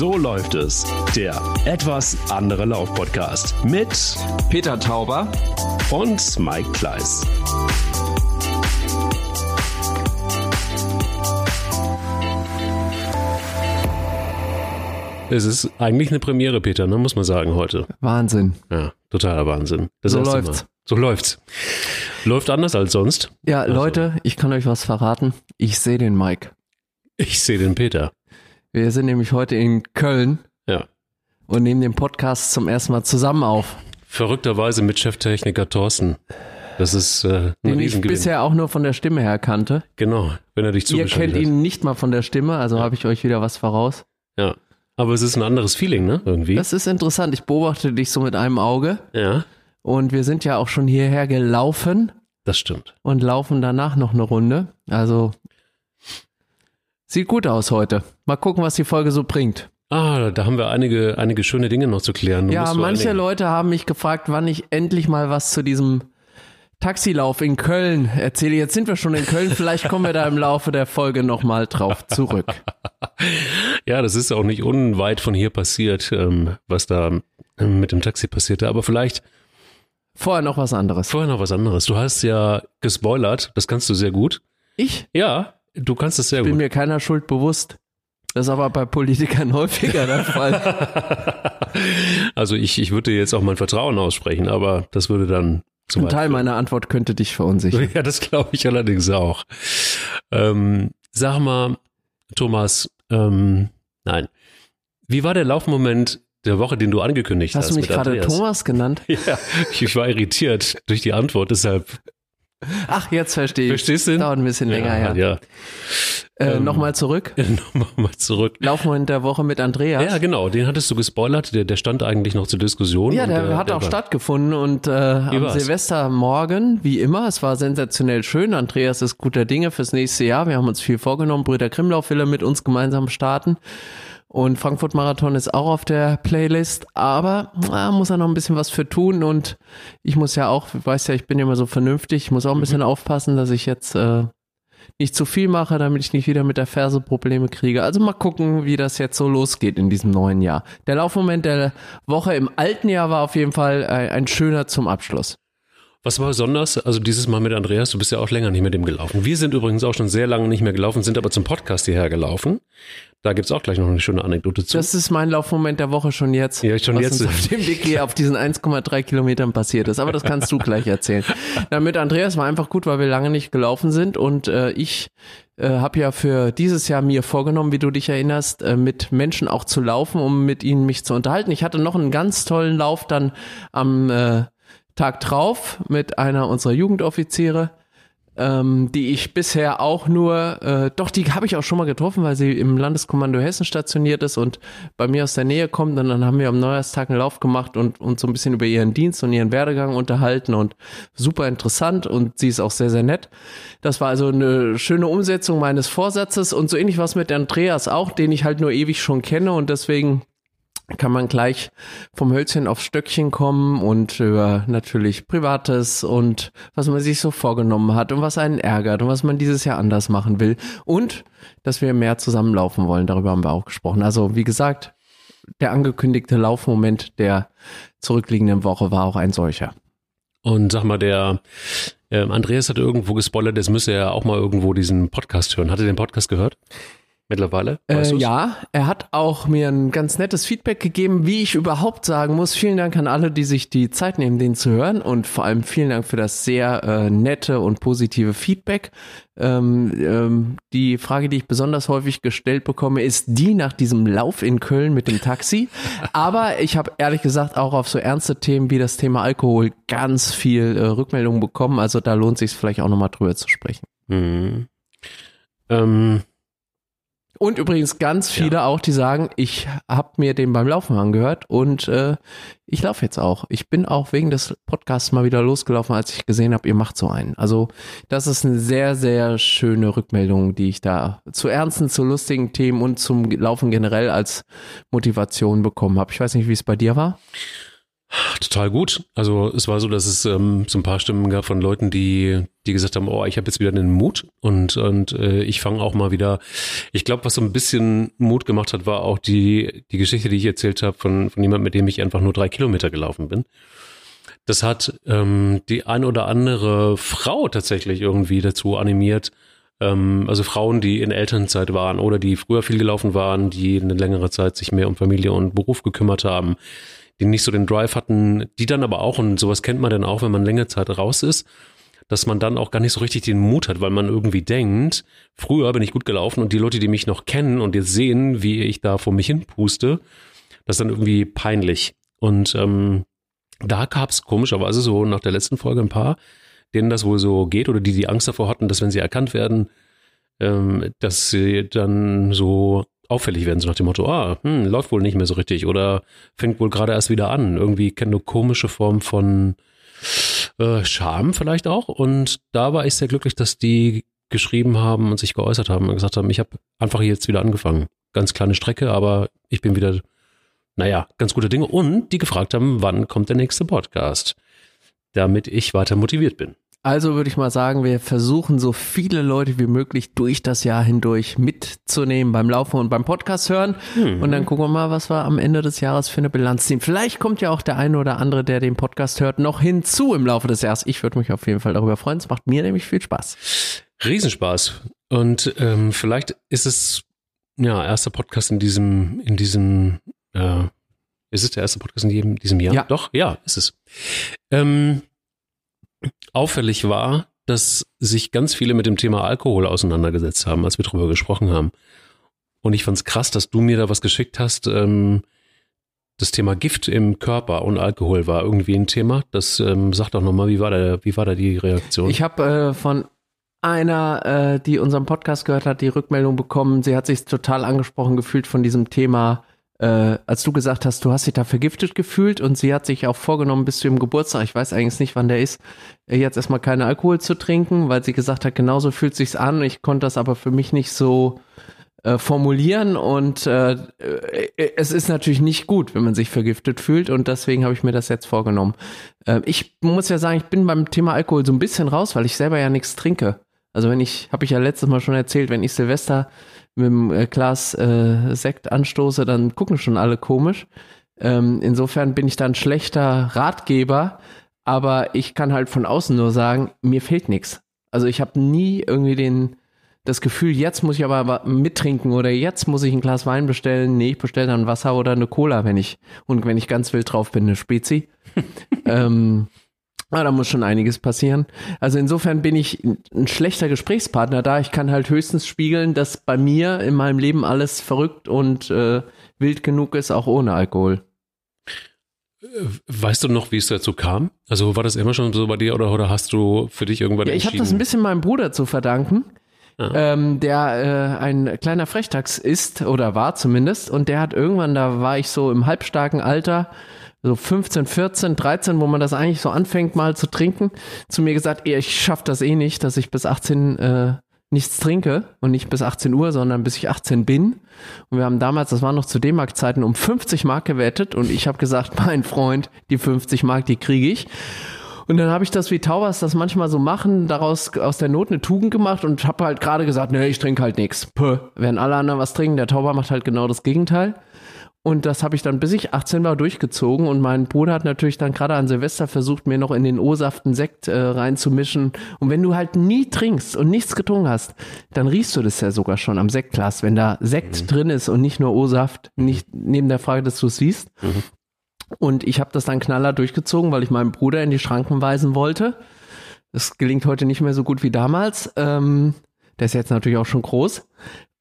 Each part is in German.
So läuft es. Der etwas andere Lauf-Podcast mit Peter Tauber und Mike Kleiss. Es ist eigentlich eine Premiere, Peter, ne, muss man sagen, heute. Wahnsinn. Ja, totaler Wahnsinn. Das so läuft's. Mal. So läuft's. Läuft anders als sonst. Ja, also. Leute, ich kann euch was verraten. Ich sehe den Mike. Ich sehe den Peter. Wir sind nämlich heute in Köln. Ja. Und nehmen den Podcast zum ersten Mal zusammen auf. Verrückterweise mit Cheftechniker Thorsten. Das ist äh, Den ich bisher auch nur von der Stimme her kannte. Genau, wenn er dich zugeschaltet Ihr kennt ihn nicht mal von der Stimme, also ja. habe ich euch wieder was voraus. Ja. Aber es ist ein anderes Feeling, ne? Irgendwie. Das ist interessant. Ich beobachte dich so mit einem Auge. Ja. Und wir sind ja auch schon hierher gelaufen. Das stimmt. Und laufen danach noch eine Runde. Also sieht gut aus heute. Mal gucken, was die Folge so bringt. Ah, da haben wir einige, einige schöne Dinge noch zu klären. Du ja, manche Leute haben mich gefragt, wann ich endlich mal was zu diesem Taxilauf in Köln erzähle. Jetzt sind wir schon in Köln, vielleicht kommen wir da im Laufe der Folge nochmal drauf zurück. Ja, das ist auch nicht unweit von hier passiert, ähm, was da ähm, mit dem Taxi passierte. Aber vielleicht. Vorher noch was anderes. Vorher noch was anderes. Du hast ja gespoilert, das kannst du sehr gut. Ich? Ja, du kannst es sehr ich gut. Bin mir keiner Schuld bewusst. Das ist aber bei Politikern häufiger der Fall. also ich, ich würde jetzt auch mein Vertrauen aussprechen, aber das würde dann ein Teil führen. meiner Antwort könnte dich verunsichern. Ja, das glaube ich allerdings auch. Ähm, sag mal, Thomas, ähm, nein. Wie war der Laufmoment der Woche, den du angekündigt hast? Hast du mich gerade Thomas genannt? Ja, ich war irritiert durch die Antwort, deshalb. Ach, jetzt verstehe ich. Verstehst du? Dauert ein bisschen länger, ja. ja. Äh, ähm, Nochmal zurück. Nochmal zurück. Laufmoment der Woche mit Andreas. Ja, genau. Den hattest du gespoilert. Der, der stand eigentlich noch zur Diskussion. Ja, der, der hat der auch war. stattgefunden und äh, am war's? Silvestermorgen, wie immer, es war sensationell schön. Andreas ist guter Dinge fürs nächste Jahr. Wir haben uns viel vorgenommen. Brüder Krimlauf will er mit uns gemeinsam starten. Und Frankfurt Marathon ist auch auf der Playlist, aber na, muss er noch ein bisschen was für tun und ich muss ja auch, weißt ja, ich bin ja immer so vernünftig, ich muss auch ein bisschen mhm. aufpassen, dass ich jetzt äh, nicht zu viel mache, damit ich nicht wieder mit der Ferse Probleme kriege. Also mal gucken, wie das jetzt so losgeht in diesem neuen Jahr. Der Laufmoment der Woche im alten Jahr war auf jeden Fall ein, ein schöner zum Abschluss. Was war besonders? Also dieses Mal mit Andreas, du bist ja auch länger nicht mit dem gelaufen. Wir sind übrigens auch schon sehr lange nicht mehr gelaufen, sind aber zum Podcast hierher gelaufen. Da gibt's auch gleich noch eine schöne Anekdote zu. Das ist mein Laufmoment der Woche schon jetzt. Ja, schon was jetzt. Uns auf dem Weg hier auf diesen 1,3 Kilometern passiert ist. Aber das kannst du gleich erzählen. Na, mit Andreas war einfach gut, weil wir lange nicht gelaufen sind und äh, ich äh, habe ja für dieses Jahr mir vorgenommen, wie du dich erinnerst, äh, mit Menschen auch zu laufen, um mit ihnen mich zu unterhalten. Ich hatte noch einen ganz tollen Lauf dann am äh, Tag drauf mit einer unserer Jugendoffiziere ähm, die ich bisher auch nur, äh, doch, die habe ich auch schon mal getroffen, weil sie im Landeskommando Hessen stationiert ist und bei mir aus der Nähe kommt. Und dann haben wir am Neujahrstag einen Lauf gemacht und uns so ein bisschen über ihren Dienst und ihren Werdegang unterhalten und super interessant und sie ist auch sehr, sehr nett. Das war also eine schöne Umsetzung meines Vorsatzes und so ähnlich was mit Andreas auch, den ich halt nur ewig schon kenne und deswegen kann man gleich vom Hölzchen aufs Stöckchen kommen und über natürlich Privates und was man sich so vorgenommen hat und was einen ärgert und was man dieses Jahr anders machen will und dass wir mehr zusammenlaufen wollen. Darüber haben wir auch gesprochen. Also wie gesagt, der angekündigte Laufmoment der zurückliegenden Woche war auch ein solcher. Und sag mal, der äh, Andreas hat irgendwo gespoilert, es müsse er auch mal irgendwo diesen Podcast hören. Hat er den Podcast gehört? Mittlerweile? Äh, ja, er hat auch mir ein ganz nettes Feedback gegeben, wie ich überhaupt sagen muss. Vielen Dank an alle, die sich die Zeit nehmen, den zu hören und vor allem vielen Dank für das sehr äh, nette und positive Feedback. Ähm, ähm, die Frage, die ich besonders häufig gestellt bekomme, ist die nach diesem Lauf in Köln mit dem Taxi. Aber ich habe ehrlich gesagt auch auf so ernste Themen wie das Thema Alkohol ganz viel äh, Rückmeldungen bekommen. Also da lohnt sich vielleicht auch nochmal drüber zu sprechen. Mhm. Ähm und übrigens ganz viele ja. auch, die sagen, ich habe mir den beim Laufen angehört und äh, ich laufe jetzt auch. Ich bin auch wegen des Podcasts mal wieder losgelaufen, als ich gesehen habe, ihr macht so einen. Also das ist eine sehr, sehr schöne Rückmeldung, die ich da zu ernsten, zu lustigen Themen und zum Laufen generell als Motivation bekommen habe. Ich weiß nicht, wie es bei dir war. Total gut. Also es war so, dass es ähm, so ein paar Stimmen gab von Leuten, die, die gesagt haben, oh, ich habe jetzt wieder den Mut und, und äh, ich fange auch mal wieder. Ich glaube, was so ein bisschen Mut gemacht hat, war auch die, die Geschichte, die ich erzählt habe von, von jemandem, mit dem ich einfach nur drei Kilometer gelaufen bin. Das hat ähm, die ein oder andere Frau tatsächlich irgendwie dazu animiert, ähm, also Frauen, die in Elternzeit waren oder die früher viel gelaufen waren, die eine längere Zeit sich mehr um Familie und Beruf gekümmert haben, die nicht so den Drive hatten, die dann aber auch, und sowas kennt man dann auch, wenn man längere Zeit raus ist, dass man dann auch gar nicht so richtig den Mut hat, weil man irgendwie denkt, früher bin ich gut gelaufen und die Leute, die mich noch kennen und jetzt sehen, wie ich da vor mich hin puste, das ist dann irgendwie peinlich. Und ähm, da gab es komischerweise so nach der letzten Folge ein paar, denen das wohl so geht oder die die Angst davor hatten, dass wenn sie erkannt werden, ähm, dass sie dann so auffällig werden, so nach dem Motto, ah, hm, läuft wohl nicht mehr so richtig oder fängt wohl gerade erst wieder an. Irgendwie kennt eine komische Form von äh, Scham vielleicht auch. Und da war ich sehr glücklich, dass die geschrieben haben und sich geäußert haben und gesagt haben, ich habe einfach jetzt wieder angefangen. Ganz kleine Strecke, aber ich bin wieder, naja, ganz gute Dinge. Und die gefragt haben, wann kommt der nächste Podcast, damit ich weiter motiviert bin. Also würde ich mal sagen, wir versuchen so viele Leute wie möglich durch das Jahr hindurch mitzunehmen beim Laufen und beim Podcast hören. Mhm. Und dann gucken wir mal, was wir am Ende des Jahres für eine Bilanz ziehen. Vielleicht kommt ja auch der eine oder andere, der den Podcast hört, noch hinzu im Laufe des Jahres. Ich würde mich auf jeden Fall darüber freuen. Es macht mir nämlich viel Spaß. Riesenspaß. Und ähm, vielleicht ist es ja erster Podcast in diesem, in diesem, äh, ist es der erste Podcast in jedem, diesem Jahr? Ja. Doch, ja, ist es. Ähm, auffällig war, dass sich ganz viele mit dem Thema Alkohol auseinandergesetzt haben, als wir drüber gesprochen haben. Und ich fand's krass, dass du mir da was geschickt hast. Ähm, das Thema Gift im Körper und Alkohol war irgendwie ein Thema. Das ähm, sag doch nochmal, wie war da, wie war da die Reaktion? Ich habe äh, von einer, äh, die unseren Podcast gehört hat, die Rückmeldung bekommen. Sie hat sich total angesprochen gefühlt von diesem Thema äh, als du gesagt hast, du hast dich da vergiftet gefühlt und sie hat sich auch vorgenommen, bis zu ihrem Geburtstag, ich weiß eigentlich nicht, wann der ist, äh, jetzt erstmal keinen Alkohol zu trinken, weil sie gesagt hat, genauso fühlt sich's an. Ich konnte das aber für mich nicht so äh, formulieren und äh, äh, es ist natürlich nicht gut, wenn man sich vergiftet fühlt und deswegen habe ich mir das jetzt vorgenommen. Äh, ich muss ja sagen, ich bin beim Thema Alkohol so ein bisschen raus, weil ich selber ja nichts trinke. Also wenn ich, habe ich ja letztes Mal schon erzählt, wenn ich Silvester mit dem äh, Glas äh, Sekt anstoße, dann gucken schon alle komisch. Ähm, insofern bin ich dann schlechter Ratgeber, aber ich kann halt von außen nur sagen, mir fehlt nichts. Also ich habe nie irgendwie den das Gefühl, jetzt muss ich aber mittrinken oder jetzt muss ich ein Glas Wein bestellen. Nee, ich bestelle dann Wasser oder eine Cola, wenn ich und wenn ich ganz wild drauf bin, eine Spezi. ähm, Ah, da muss schon einiges passieren. Also insofern bin ich ein schlechter Gesprächspartner da. Ich kann halt höchstens spiegeln, dass bei mir in meinem Leben alles verrückt und äh, wild genug ist, auch ohne Alkohol. Weißt du noch, wie es dazu kam? Also war das immer schon so bei dir oder, oder hast du für dich irgendwann ja, ich habe das ein bisschen meinem Bruder zu verdanken, ähm, der äh, ein kleiner Frechtax ist oder war zumindest und der hat irgendwann, da war ich so im halbstarken Alter, so 15, 14, 13, wo man das eigentlich so anfängt mal zu trinken, zu mir gesagt, ich schaff das eh nicht, dass ich bis 18 äh, nichts trinke und nicht bis 18 Uhr, sondern bis ich 18 bin. Und wir haben damals, das war noch zu D-Mark-Zeiten, um 50 Mark gewettet und ich habe gesagt, mein Freund, die 50 Mark, die kriege ich. Und dann habe ich das, wie Tauers das manchmal so machen, daraus aus der Not eine Tugend gemacht und habe halt gerade gesagt, nee, ich trinke halt nichts. Puh, Wenn alle anderen was trinken, der Tauber macht halt genau das Gegenteil. Und das habe ich dann, bis ich 18 war, durchgezogen. Und mein Bruder hat natürlich dann gerade an Silvester versucht, mir noch in den O-Saft einen Sekt äh, reinzumischen. Und wenn du halt nie trinkst und nichts getrunken hast, dann riechst du das ja sogar schon am Sektglas, wenn da Sekt mhm. drin ist und nicht nur O-Saft, nicht neben der Frage, dass du es siehst. Mhm. Und ich habe das dann knaller durchgezogen, weil ich meinen Bruder in die Schranken weisen wollte. Das gelingt heute nicht mehr so gut wie damals. Ähm, der ist jetzt natürlich auch schon groß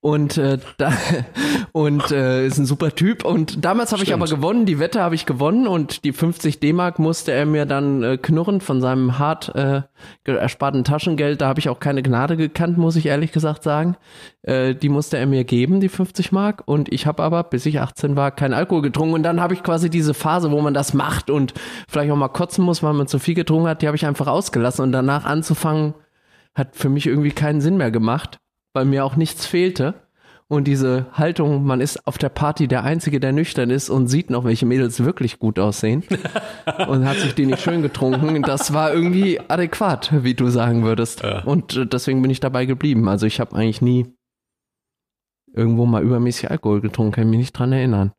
und äh, da, und äh, ist ein super Typ. Und damals habe ich aber gewonnen, die Wette habe ich gewonnen. Und die 50 D-Mark musste er mir dann äh, knurren von seinem hart äh, ersparten Taschengeld, da habe ich auch keine Gnade gekannt, muss ich ehrlich gesagt sagen. Äh, die musste er mir geben, die 50 Mark. Und ich habe aber bis ich 18 war kein Alkohol getrunken. Und dann habe ich quasi diese Phase, wo man das macht und vielleicht auch mal kotzen muss, weil man zu viel getrunken hat, die habe ich einfach ausgelassen. Und danach anzufangen hat für mich irgendwie keinen Sinn mehr gemacht weil mir auch nichts fehlte. Und diese Haltung, man ist auf der Party der Einzige, der nüchtern ist und sieht noch, welche Mädels wirklich gut aussehen und hat sich die nicht schön getrunken, das war irgendwie adäquat, wie du sagen würdest. Ja. Und äh, deswegen bin ich dabei geblieben. Also ich habe eigentlich nie irgendwo mal übermäßig Alkohol getrunken, kann ich mich nicht dran erinnern.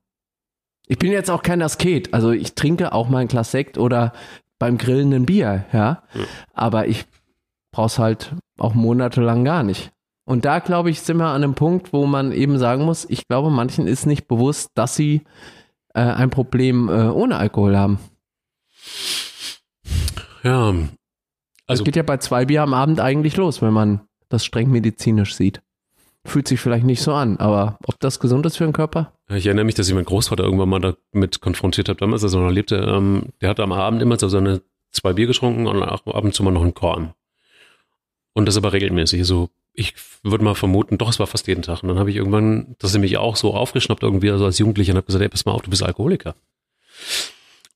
Ich bin jetzt auch kein Asket, also ich trinke auch mal ein Glas Sekt oder beim Grillen ein Bier, ja. Ja. Aber ich brauch's halt auch monatelang gar nicht. Und da, glaube ich, sind wir an einem Punkt, wo man eben sagen muss, ich glaube, manchen ist nicht bewusst, dass sie äh, ein Problem äh, ohne Alkohol haben. Ja. Also, geht ja bei zwei Bier am Abend eigentlich los, wenn man das streng medizinisch sieht. Fühlt sich vielleicht nicht so an, aber ob das gesund ist für den Körper? ich erinnere mich, dass ich meinen Großvater irgendwann mal damit konfrontiert habe, damals, als er noch lebte. Ähm, der hat am Abend immer so seine zwei Bier getrunken und ab ab und zu mal noch einen Korn. Und das aber regelmäßig. So, ich würde mal vermuten, doch, es war fast jeden Tag. Und dann habe ich irgendwann, das nämlich auch so aufgeschnappt irgendwie, also als Jugendlicher, und habe gesagt, ey, pass mal auf, du bist Alkoholiker.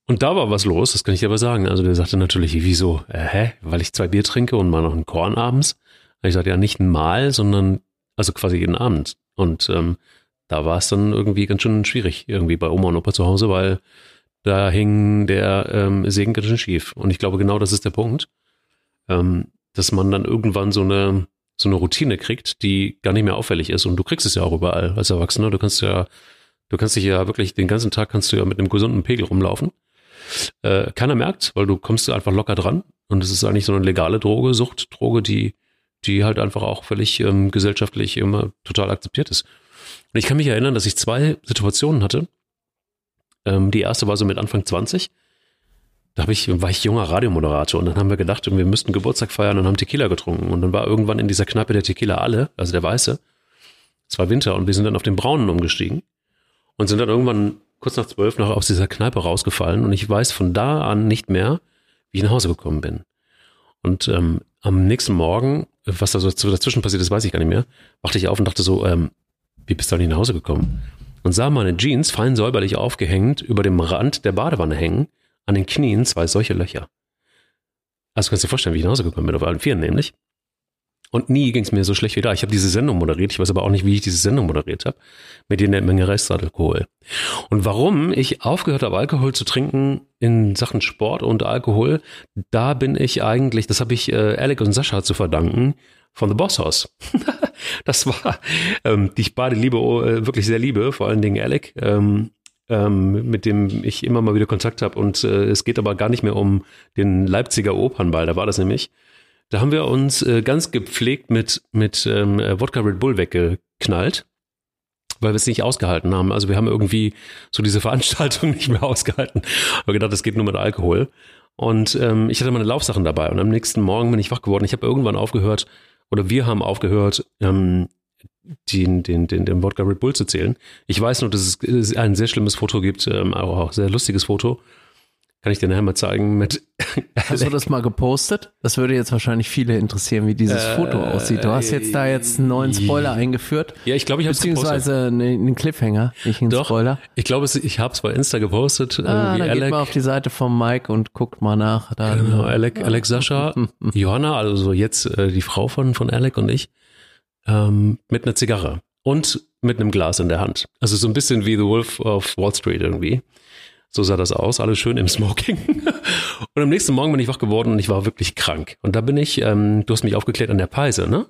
Und da war was los, das kann ich dir aber sagen. Also der sagte natürlich, wieso? Äh, hä? Weil ich zwei Bier trinke und mal noch einen Korn abends? Ich sagte, ja, nicht mal, sondern also quasi jeden Abend. Und ähm, da war es dann irgendwie ganz schön schwierig, irgendwie bei Oma und Opa zu Hause, weil da hing der ähm, Segen ganz schön schief. Und ich glaube, genau das ist der Punkt, ähm, dass man dann irgendwann so eine, so eine Routine kriegt, die gar nicht mehr auffällig ist. Und du kriegst es ja auch überall als Erwachsener. Du kannst ja, du kannst dich ja wirklich den ganzen Tag kannst du ja mit einem gesunden Pegel rumlaufen. Äh, keiner merkt, weil du kommst einfach locker dran. Und es ist eigentlich so eine legale Droge, Suchtdroge, die, die halt einfach auch völlig ähm, gesellschaftlich immer total akzeptiert ist. Und ich kann mich erinnern, dass ich zwei Situationen hatte. Ähm, die erste war so mit Anfang 20. Da hab ich, war ich junger Radiomoderator und dann haben wir gedacht, wir müssten Geburtstag feiern und haben Tequila getrunken. Und dann war irgendwann in dieser Kneipe der Tequila alle, also der weiße. Es war Winter und wir sind dann auf den braunen umgestiegen und sind dann irgendwann kurz nach zwölf noch aus dieser Kneipe rausgefallen. Und ich weiß von da an nicht mehr, wie ich nach Hause gekommen bin. Und ähm, am nächsten Morgen, was da so dazwischen passiert ist, weiß ich gar nicht mehr, wachte ich auf und dachte so, ähm, wie bist du nicht nach Hause gekommen? Und sah meine Jeans fein säuberlich aufgehängt über dem Rand der Badewanne hängen, an den Knien zwei solche Löcher. Also kannst du dir vorstellen, wie ich nach Hause gekommen bin, auf allen Vieren nämlich. Und nie ging es mir so schlecht wie da. Ich habe diese Sendung moderiert, ich weiß aber auch nicht, wie ich diese Sendung moderiert habe, mit jeder Menge Restalkohol. Und warum ich aufgehört habe, Alkohol zu trinken in Sachen Sport und Alkohol, da bin ich eigentlich, das habe ich äh, Alec und Sascha zu verdanken, von The Boss House. das war, ähm, die ich beide liebe, äh, wirklich sehr liebe, vor allen Dingen Alec, ähm, ähm, mit dem ich immer mal wieder Kontakt habe. Und äh, es geht aber gar nicht mehr um den Leipziger Opernball, da war das nämlich. Da haben wir uns äh, ganz gepflegt mit, mit ähm, äh, Wodka Red Bull weggeknallt, weil wir es nicht ausgehalten haben. Also wir haben irgendwie so diese Veranstaltung nicht mehr ausgehalten. Aber gedacht, es geht nur mit Alkohol. Und ähm, ich hatte meine Laufsachen dabei. Und am nächsten Morgen bin ich wach geworden. Ich habe irgendwann aufgehört, oder wir haben aufgehört, ähm, den, den, den, den Wodka Red Bull zu zählen. Ich weiß nur, dass es, ein sehr schlimmes Foto gibt, ähm, auch ein sehr lustiges Foto. Kann ich dir nachher mal zeigen mit. Hast du das mal gepostet? Das würde jetzt wahrscheinlich viele interessieren, wie dieses Äh, Foto aussieht. Du hast jetzt da jetzt einen neuen Spoiler eingeführt. Ja, ich glaube, ich habe es gepostet. Beziehungsweise einen Cliffhanger, nicht einen Doch, Spoiler. ich glaube, ich habe es bei Insta gepostet. Ah, irgendwie dann geht Alec, mal auf die Seite von Mike und guckt mal nach. Da, genau, Alec, Alec Sascha, Johanna, also jetzt äh, die Frau von, von Alec und ich, ähm, mit einer Zigarre und mit einem Glas in der Hand. Also so ein bisschen wie The Wolf of Wall Street irgendwie. So sah das aus, alles schön im Smoking. und am nächsten Morgen bin ich wach geworden und ich war wirklich krank. Und da bin ich, ähm, du hast mich aufgeklärt an der Peise, ne?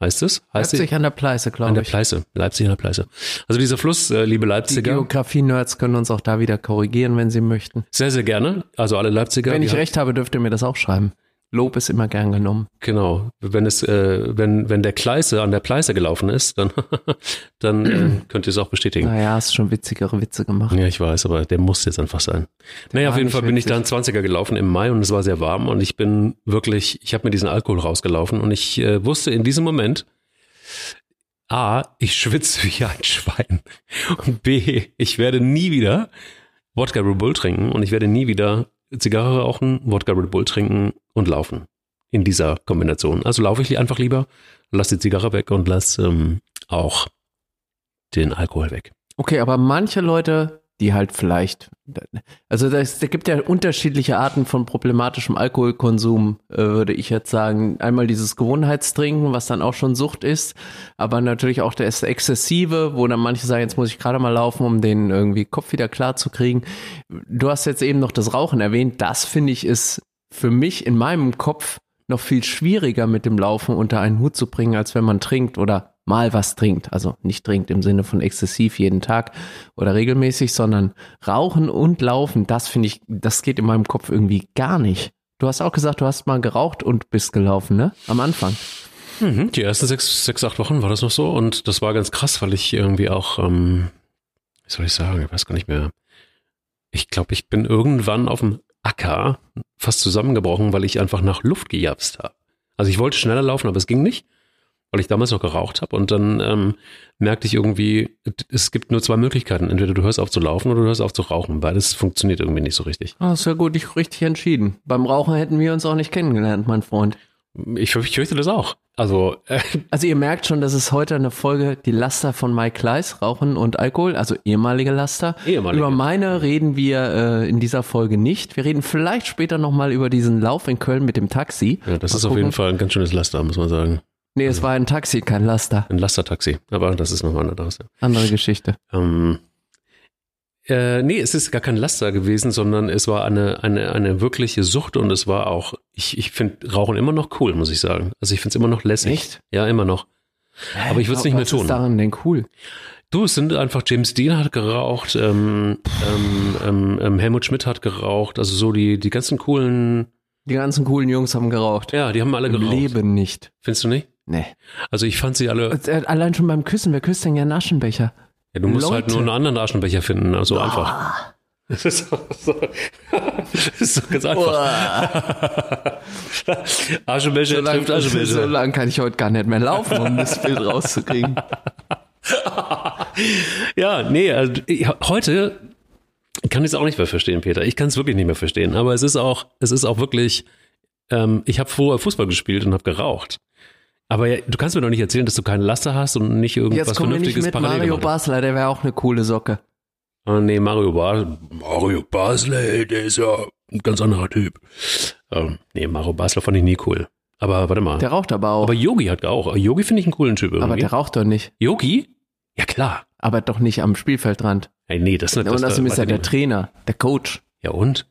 Heißt es? Heißt Leipzig an der Pleiße, An glaube der ich. Pleiße, Leipzig an der Pleiße. Also dieser Fluss, äh, liebe Die Leipziger, Geografie-Nerds können uns auch da wieder korrigieren, wenn sie möchten. sehr, sehr gerne. Also alle Leipziger. Wenn ich die- recht habe, dürft ihr mir das auch schreiben. Lob ist immer gern genommen. Genau. Wenn es, äh, wenn, wenn der Kleiße an der Pleiße gelaufen ist, dann, dann äh, könnt ihr es auch bestätigen. Naja, hast schon witzigere Witze gemacht. Ja, ich weiß, aber der muss jetzt einfach sein. Naja, auf jeden Fall bin ich witzig. da einen 20er gelaufen im Mai und es war sehr warm und ich bin wirklich, ich habe mir diesen Alkohol rausgelaufen und ich äh, wusste in diesem Moment, A, ich schwitze wie ein Schwein und B, ich werde nie wieder Wodka Red Bull trinken und ich werde nie wieder Zigarre rauchen, Wodka Red Bull trinken und laufen in dieser Kombination. Also laufe ich einfach lieber, lass die Zigarre weg und lass ähm, auch den Alkohol weg. Okay, aber manche Leute die halt vielleicht, also es gibt ja unterschiedliche Arten von problematischem Alkoholkonsum, äh, würde ich jetzt sagen. Einmal dieses Gewohnheitstrinken, was dann auch schon Sucht ist, aber natürlich auch das Exzessive, wo dann manche sagen, jetzt muss ich gerade mal laufen, um den irgendwie Kopf wieder klar zu kriegen. Du hast jetzt eben noch das Rauchen erwähnt, das finde ich ist für mich in meinem Kopf noch viel schwieriger mit dem Laufen unter einen Hut zu bringen, als wenn man trinkt oder mal was trinkt. Also nicht trinkt im Sinne von exzessiv jeden Tag oder regelmäßig, sondern rauchen und laufen, das finde ich, das geht in meinem Kopf irgendwie gar nicht. Du hast auch gesagt, du hast mal geraucht und bist gelaufen, ne? Am Anfang. Mhm, die ersten sechs, sechs, acht Wochen war das noch so und das war ganz krass, weil ich irgendwie auch, ähm, wie soll ich sagen, ich weiß gar nicht mehr. Ich glaube, ich bin irgendwann auf dem Acker fast zusammengebrochen, weil ich einfach nach Luft gejapst habe. Also ich wollte schneller laufen, aber es ging nicht, weil ich damals noch geraucht habe. Und dann ähm, merkte ich irgendwie, es gibt nur zwei Möglichkeiten. Entweder du hörst auf zu laufen oder du hörst auf zu rauchen. Beides funktioniert irgendwie nicht so richtig. Ah, ist ja gut, ich richtig entschieden. Beim Rauchen hätten wir uns auch nicht kennengelernt, mein Freund. Ich, ich fürchte das auch. Also, äh, also ihr merkt schon, das ist heute eine Folge, die Laster von Mike Kleiss, Rauchen und Alkohol, also ehemalige Laster. Ehemalige. Über meine reden wir äh, in dieser Folge nicht. Wir reden vielleicht später nochmal über diesen Lauf in Köln mit dem Taxi. Ja, das mal ist gucken. auf jeden Fall ein ganz schönes Laster, muss man sagen. Nee, es also, war ein Taxi, kein Laster. Ein Lastertaxi, aber das ist nochmal anderes. Ja. Andere Geschichte. Ähm, äh, nee, es ist gar kein Laster gewesen, sondern es war eine, eine, eine wirkliche Sucht und es war auch, ich, ich finde Rauchen immer noch cool, muss ich sagen. Also ich finde es immer noch lässig. Echt? Ja, immer noch. Aber ich würde es nicht mehr tun. Was ist daran denn cool? Du, es sind einfach, James Dean hat geraucht, ähm, ähm, ähm, ähm, Helmut Schmidt hat geraucht, also so die, die ganzen coolen. Die ganzen coolen Jungs haben geraucht. Ja, die haben alle geraucht. Leben nicht. Findest du nicht? Nee. Also ich fand sie alle. Äh, allein schon beim Küssen, wer küsst denn gerne Aschenbecher? Ja, du musst Leute. halt nur einen anderen Aschenbecher finden, also oh. einfach. Das ist, so, so, das ist so ganz einfach. Aschenbecher so lang, trifft Aschenbecher. So lange kann ich heute gar nicht mehr laufen, um das Bild rauszukriegen. ja, nee, also, heute kann ich es auch nicht mehr verstehen, Peter. Ich kann es wirklich nicht mehr verstehen. Aber es ist auch, es ist auch wirklich, ähm, ich habe vorher Fußball gespielt und habe geraucht. Aber ja, du kannst mir doch nicht erzählen, dass du keine Laster hast und nicht irgendwas Jetzt Vernünftiges nicht mit parallel Mario Basler, der wäre auch eine coole Socke. Oh, nee, Mario Basler, Mario Basler, der ist ja ein ganz anderer Typ. Ähm, nee, Mario Basler fand ich nie cool. Aber warte mal. Der raucht aber auch. Aber Yogi hat auch. Yogi finde ich einen coolen Typ irgendwie. Aber der raucht doch nicht. Yogi? Ja, klar. Aber doch nicht am Spielfeldrand. Hey, nee, das ist nicht Und außerdem ist er der Trainer, der Coach. Ja, und?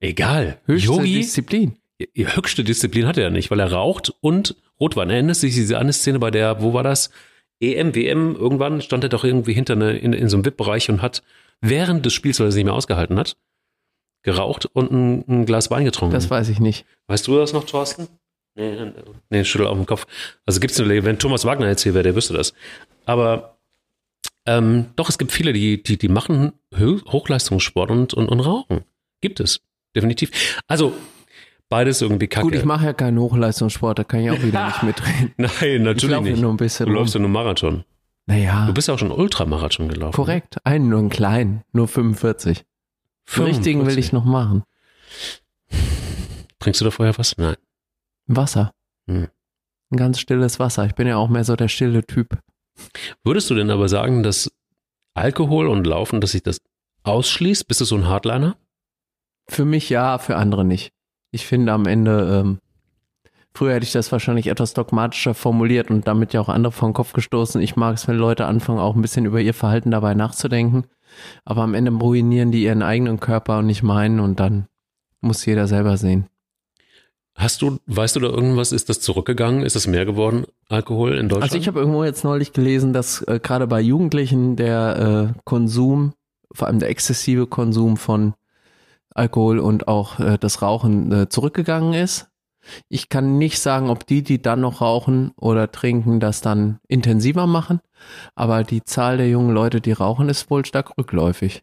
Egal. Höchste Yogi, Disziplin. Höchste Disziplin hat er ja nicht, weil er raucht und Rotwein. Erinnerst du dich diese eine Szene bei der, wo war das? EM, WM, irgendwann stand er doch irgendwie hinter eine, in, in so einem VIP-Bereich und hat während des Spiels, weil er es nicht mehr ausgehalten hat, geraucht und ein, ein, Glas Wein getrunken. Das weiß ich nicht. Weißt du das noch, Thorsten? Nee, nee schüttel auf den Kopf. Also gibt's eine, wenn Thomas Wagner jetzt hier wäre, der wüsste das. Aber ähm, doch, es gibt viele, die, die, die machen Hochleistungssport und, und, und rauchen. Gibt es. Definitiv. Also, beides irgendwie kacke. Gut, ich mache ja keinen Hochleistungssport, da kann ich auch wieder nicht mitreden. Nein, natürlich nicht. Nur ein bisschen du rum. läufst ja nur Marathon. Naja. Du bist ja auch schon Ultramarathon gelaufen. Korrekt, einen nur einen kleinen, nur 45. 45. Den richtigen will ich noch machen. Trinkst du da vorher was? Nein. Wasser. Hm. Ein ganz stilles Wasser. Ich bin ja auch mehr so der stille Typ. Würdest du denn aber sagen, dass Alkohol und Laufen, dass sich das ausschließt? Bist du so ein Hardliner? Für mich ja, für andere nicht. Ich finde am Ende, ähm, früher hätte ich das wahrscheinlich etwas dogmatischer formuliert und damit ja auch andere vor den Kopf gestoßen. Ich mag es, wenn Leute anfangen, auch ein bisschen über ihr Verhalten dabei nachzudenken. Aber am Ende ruinieren die ihren eigenen Körper und nicht meinen und dann muss jeder selber sehen. Hast du, weißt du da irgendwas, ist das zurückgegangen? Ist es mehr geworden, Alkohol in Deutschland? Also ich habe irgendwo jetzt neulich gelesen, dass äh, gerade bei Jugendlichen der äh, Konsum, vor allem der exzessive Konsum von Alkohol und auch äh, das Rauchen äh, zurückgegangen ist. Ich kann nicht sagen, ob die, die dann noch rauchen oder trinken, das dann intensiver machen, aber die Zahl der jungen Leute, die rauchen, ist wohl stark rückläufig.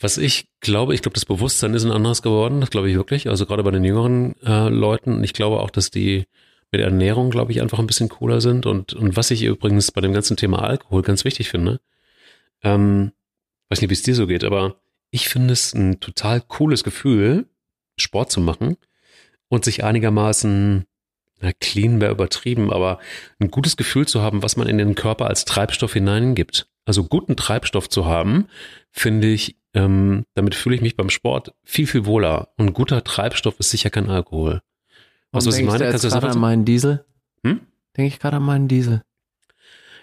Was ich glaube, ich glaube, das Bewusstsein ist ein anderes geworden, das glaube ich wirklich, also gerade bei den jüngeren äh, Leuten. Ich glaube auch, dass die mit Ernährung, glaube ich, einfach ein bisschen cooler sind. Und, und was ich übrigens bei dem ganzen Thema Alkohol ganz wichtig finde, ähm, weiß nicht, wie es dir so geht, aber ich finde es ein total cooles Gefühl, Sport zu machen und sich einigermaßen na, clean wäre übertrieben, aber ein gutes Gefühl zu haben, was man in den Körper als Treibstoff hineingibt. Also guten Treibstoff zu haben, finde ich, ähm, damit fühle ich mich beim Sport viel, viel wohler. Und guter Treibstoff ist sicher kein Alkohol. Was, was ich meine? Kannst du das gerade an meinen Diesel? Hm? Denke ich gerade an meinen Diesel.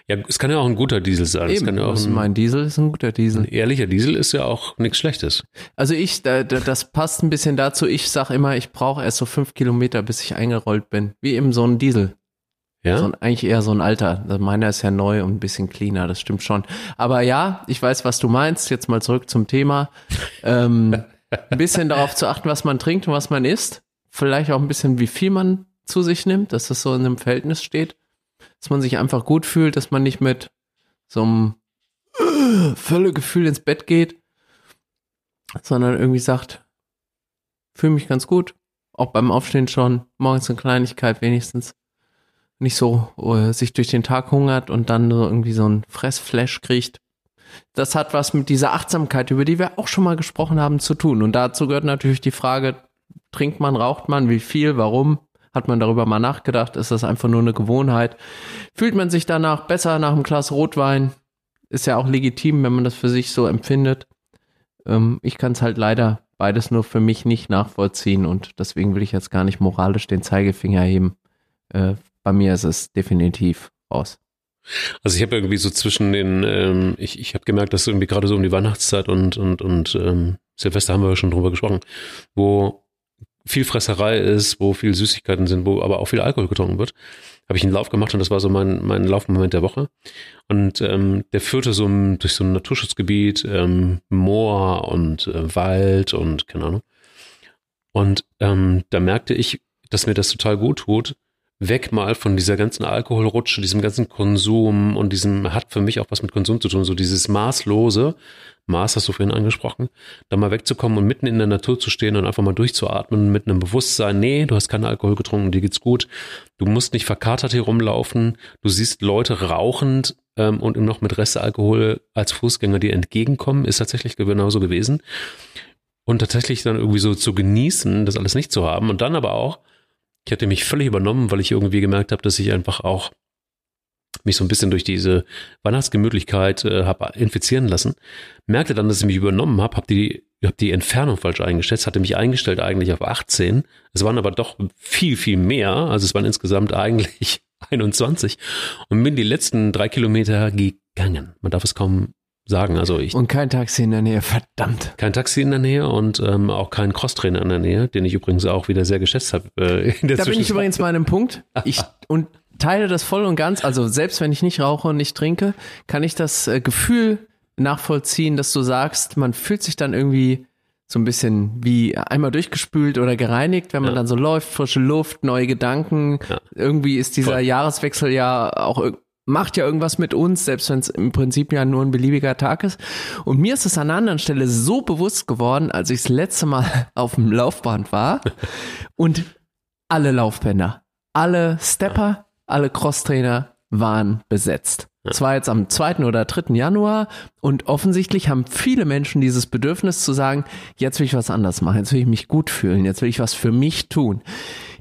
Ja, es kann ja auch ein guter Diesel sein. Eben, es kann ja auch ein, mein Diesel ist ein guter Diesel. Ein ehrlicher Diesel ist ja auch nichts Schlechtes. Also ich, da, da, das passt ein bisschen dazu. Ich sag immer, ich brauche erst so fünf Kilometer, bis ich eingerollt bin. Wie eben so ein Diesel. Ja. So ein, eigentlich eher so ein alter. Also meiner ist ja neu und ein bisschen cleaner, das stimmt schon. Aber ja, ich weiß, was du meinst. Jetzt mal zurück zum Thema. Ähm, ein bisschen darauf zu achten, was man trinkt und was man isst. Vielleicht auch ein bisschen, wie viel man zu sich nimmt, dass das so in einem Verhältnis steht dass man sich einfach gut fühlt, dass man nicht mit so einem äh, Völlegefühl ins Bett geht, sondern irgendwie sagt, fühle mich ganz gut, auch beim Aufstehen schon, morgens eine Kleinigkeit wenigstens, nicht so uh, sich durch den Tag hungert und dann so irgendwie so ein Fressflash kriegt. Das hat was mit dieser Achtsamkeit, über die wir auch schon mal gesprochen haben, zu tun. Und dazu gehört natürlich die Frage, trinkt man, raucht man, wie viel, warum? Hat man darüber mal nachgedacht? Ist das einfach nur eine Gewohnheit? Fühlt man sich danach besser nach einem Glas Rotwein? Ist ja auch legitim, wenn man das für sich so empfindet. Ähm, ich kann es halt leider beides nur für mich nicht nachvollziehen und deswegen will ich jetzt gar nicht moralisch den Zeigefinger heben. Äh, bei mir ist es definitiv raus. Also ich habe irgendwie so zwischen den, ähm, ich, ich habe gemerkt, dass irgendwie gerade so um die Weihnachtszeit und, und, und ähm, Silvester haben wir schon drüber gesprochen, wo viel Fresserei ist, wo viel Süßigkeiten sind, wo aber auch viel Alkohol getrunken wird, habe ich einen Lauf gemacht und das war so mein, mein Laufmoment der Woche. Und ähm, der führte so durch so ein Naturschutzgebiet, ähm, Moor und äh, Wald und keine Ahnung. Und ähm, da merkte ich, dass mir das total gut tut, weg mal von dieser ganzen Alkoholrutsche, diesem ganzen Konsum und diesem hat für mich auch was mit Konsum zu tun, so dieses maßlose, Maß hast du vorhin angesprochen, da mal wegzukommen und mitten in der Natur zu stehen und einfach mal durchzuatmen mit einem Bewusstsein, nee, du hast keinen Alkohol getrunken, dir geht's gut, du musst nicht verkatert hier rumlaufen, du siehst Leute rauchend ähm, und noch mit Restalkohol als Fußgänger dir entgegenkommen, ist tatsächlich genauso gewesen. Und tatsächlich dann irgendwie so zu genießen, das alles nicht zu haben und dann aber auch ich hatte mich völlig übernommen, weil ich irgendwie gemerkt habe, dass ich einfach auch mich so ein bisschen durch diese Weihnachtsgemütlichkeit äh, habe infizieren lassen. Merkte dann, dass ich mich übernommen habe, habe die, hab die Entfernung falsch eingestellt, hatte mich eingestellt eigentlich auf 18. Es waren aber doch viel, viel mehr. Also es waren insgesamt eigentlich 21 und bin die letzten drei Kilometer gegangen. Man darf es kaum sagen. Also ich und kein Taxi in der Nähe, verdammt. Kein Taxi in der Nähe und ähm, auch kein Crosstrainer in der Nähe, den ich übrigens auch wieder sehr geschätzt habe. Äh, da bin ich übrigens mal an einem Punkt. Ich und teile das voll und ganz. Also selbst wenn ich nicht rauche und nicht trinke, kann ich das äh, Gefühl nachvollziehen, dass du sagst, man fühlt sich dann irgendwie so ein bisschen wie einmal durchgespült oder gereinigt, wenn man ja. dann so läuft, frische Luft, neue Gedanken. Ja. Irgendwie ist dieser Voll. Jahreswechsel ja auch macht ja irgendwas mit uns, selbst wenn es im Prinzip ja nur ein beliebiger Tag ist. Und mir ist es an einer anderen Stelle so bewusst geworden, als ich das letzte Mal auf dem Laufband war und alle Laufbänder, alle Stepper, alle Crosstrainer waren besetzt. Das war jetzt am 2. oder 3. Januar und offensichtlich haben viele Menschen dieses Bedürfnis zu sagen, jetzt will ich was anders machen, jetzt will ich mich gut fühlen, jetzt will ich was für mich tun.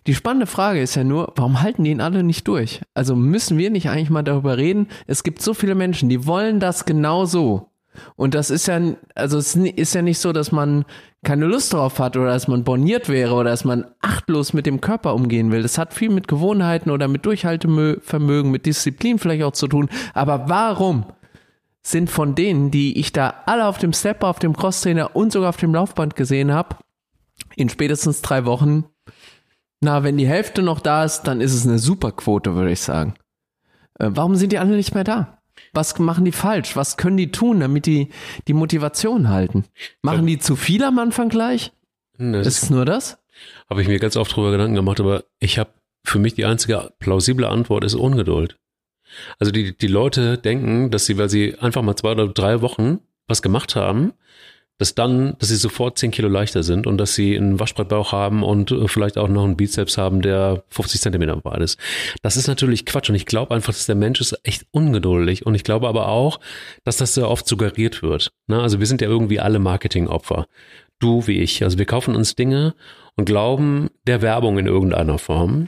Die spannende Frage ist ja nur, warum halten die ihn alle nicht durch? Also müssen wir nicht eigentlich mal darüber reden? Es gibt so viele Menschen, die wollen das genau so. Und das ist ja, also es ist ja nicht so, dass man keine Lust drauf hat oder dass man borniert wäre oder dass man achtlos mit dem Körper umgehen will. Das hat viel mit Gewohnheiten oder mit Durchhaltevermögen, mit Disziplin vielleicht auch zu tun. Aber warum sind von denen, die ich da alle auf dem Stepper, auf dem Crosstrainer und sogar auf dem Laufband gesehen habe, in spätestens drei Wochen na, wenn die Hälfte noch da ist, dann ist es eine super Quote, würde ich sagen. Äh, warum sind die alle nicht mehr da? Was machen die falsch? Was können die tun, damit die die Motivation halten? Machen die zu viel am Anfang gleich? Ne, ist es nur das? Habe ich mir ganz oft drüber Gedanken gemacht, aber ich habe für mich die einzige plausible Antwort ist Ungeduld. Also die, die Leute denken, dass sie, weil sie einfach mal zwei oder drei Wochen was gemacht haben, dass dann, dass sie sofort 10 Kilo leichter sind und dass sie einen Waschbrettbauch haben und äh, vielleicht auch noch einen Bizeps haben, der 50 Zentimeter breit ist. Das ist natürlich Quatsch und ich glaube einfach, dass der Mensch ist echt ungeduldig und ich glaube aber auch, dass das sehr oft suggeriert wird. Ne? Also wir sind ja irgendwie alle Marketingopfer. Du wie ich. Also wir kaufen uns Dinge und glauben der Werbung in irgendeiner Form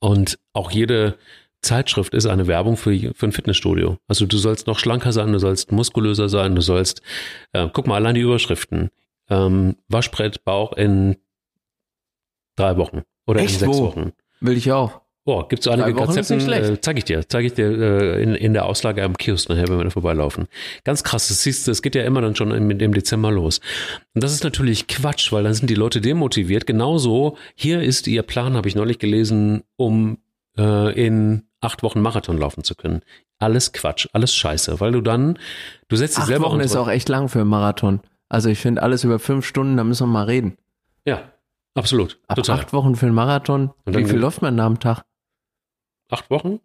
Und auch jede Zeitschrift ist eine Werbung für, für ein Fitnessstudio. Also du sollst noch schlanker sein, du sollst muskulöser sein, du sollst, äh, guck mal, allein die Überschriften. Ähm, Waschbrett, Bauch in drei Wochen oder Echt? in sechs Wo? Wochen. Will ich auch. Boah, gibt's so einige Konzepte, äh, zeig ich dir, zeig ich dir äh, in, in der Auslage am Kiosk nachher, wenn wir da vorbeilaufen. Ganz krass, das siehst du, es geht ja immer dann schon im, im Dezember los. Und das ist natürlich Quatsch, weil dann sind die Leute demotiviert. Genauso, hier ist ihr Plan, habe ich neulich gelesen, um äh, in acht Wochen Marathon laufen zu können. Alles Quatsch, alles Scheiße, weil du dann, du setzt dich Acht selber Wochen ist auch echt lang für einen Marathon. Also ich finde alles über fünf Stunden, da müssen wir mal reden. Ja, absolut, Ab total. acht Wochen für einen Marathon. Und Wie viel läuft man da am Tag? Acht Wochen?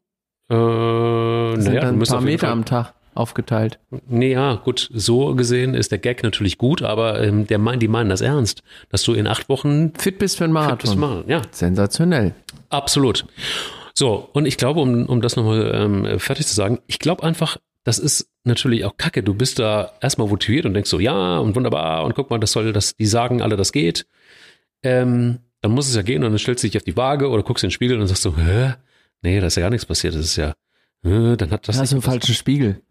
Äh, naja, ein paar Meter am Tag aufgeteilt. Nee, ja, gut, so gesehen ist der Gag natürlich gut, aber ähm, der mein, die meinen das ernst, dass du in acht Wochen Fit bist für einen fit bist Marathon. Ja, Sensationell. absolut. So, und ich glaube, um, um das nochmal ähm, fertig zu sagen, ich glaube einfach, das ist natürlich auch kacke. Du bist da erstmal motiviert und denkst so, ja, und wunderbar, und guck mal, das soll, das, die sagen alle, das geht. Ähm, dann muss es ja gehen und dann stellst du dich auf die Waage oder guckst in den Spiegel und sagst so, hä? Nee, da ist ja gar nichts passiert. Das ist ja, äh, dann hat das. Das ist ein nicht- falschen Spiegel.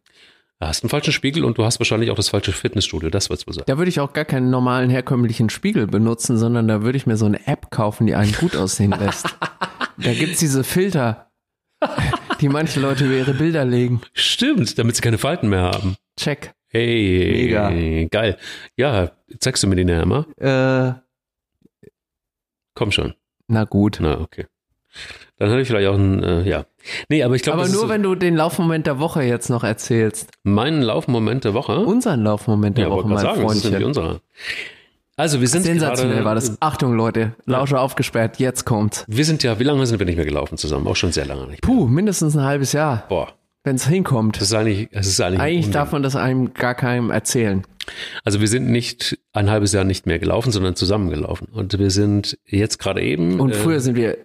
Du hast einen falschen Spiegel und du hast wahrscheinlich auch das falsche Fitnessstudio, das wird's wohl sein. Da würde ich auch gar keinen normalen herkömmlichen Spiegel benutzen, sondern da würde ich mir so eine App kaufen, die einen gut aussehen lässt. da gibt's diese Filter, die manche Leute über ihre Bilder legen. Stimmt, damit sie keine Falten mehr haben. Check. Hey, Mega. geil. Ja, zeigst du mir die nachher mal? Äh, Komm schon. na gut. Na, okay. Dann hatte ich vielleicht auch ein, äh, ja. Nee, aber ich glaube, Aber nur ist wenn du den Laufmoment der Woche jetzt noch erzählst. mein Laufmoment der Woche. Unseren Laufmoment der ja, Woche, mein sagen, das ist Freundchen. unserer. Also wir sind Sensationell war das. Achtung Leute, Lauscher aufgesperrt, jetzt kommt's. Wir sind ja, wie lange sind wir nicht mehr gelaufen zusammen? Auch schon sehr lange nicht. mehr. Puh, mindestens ein halbes Jahr, Boah, wenn's hinkommt. das ist eigentlich, das ist eigentlich, Eigentlich darf man das einem gar keinem erzählen. Also wir sind nicht ein halbes Jahr nicht mehr gelaufen, sondern zusammengelaufen. Und wir sind jetzt gerade eben. Und äh, früher sind wir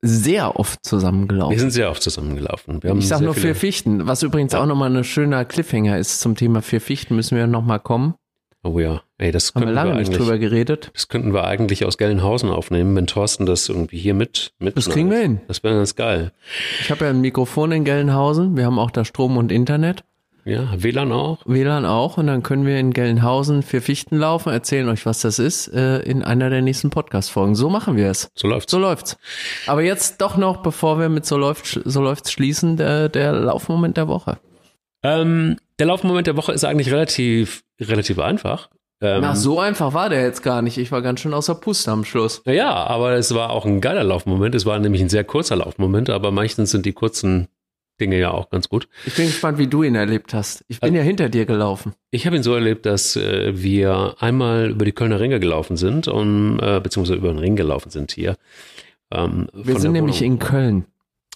sehr oft Wir zusammengelaufen. sind sehr oft zusammengelaufen. Wir haben Ich sag sehr nur vier Fichten, was übrigens auch nochmal ein schöner Cliffhanger ist zum Thema vier Fichten, müssen wir nochmal kommen. Oh ja, ey, das Haben wir könnten lange wir nicht eigentlich, drüber geredet. das könnten wir eigentlich aus Gelnhausen aufnehmen, wenn Thorsten das irgendwie hier mit, mit Das kriegen wir hin. Das wäre ganz geil. Ich habe ja ein Mikrofon in Gelnhausen, wir haben auch da Strom und Internet, Ja, WLAN auch. WLAN auch und dann können wir in Gelnhausen vier Fichten laufen, erzählen euch, was das ist, äh, in einer der nächsten Podcast-Folgen. So machen wir es. So läuft's. So läuft's. Aber jetzt doch noch, bevor wir mit so läuft, so läuft's schließen, der, der Laufmoment der Woche. Ähm, der Laufmoment der Woche ist eigentlich relativ, relativ einfach. Ähm, Na, so einfach war der jetzt gar nicht. Ich war ganz schön außer Puste am Schluss. Ja, aber es war auch ein geiler Laufmoment. Es war nämlich ein sehr kurzer Laufmoment, aber meistens sind die kurzen Dinge ja auch ganz gut. Ich bin gespannt, wie du ihn erlebt hast. Ich bin ja hinter dir gelaufen. Ich habe ihn so erlebt, dass äh, wir einmal über die Kölner Ringe gelaufen sind, um, äh, beziehungsweise über den Ring gelaufen sind hier. Ähm, Wir sind nämlich in Köln.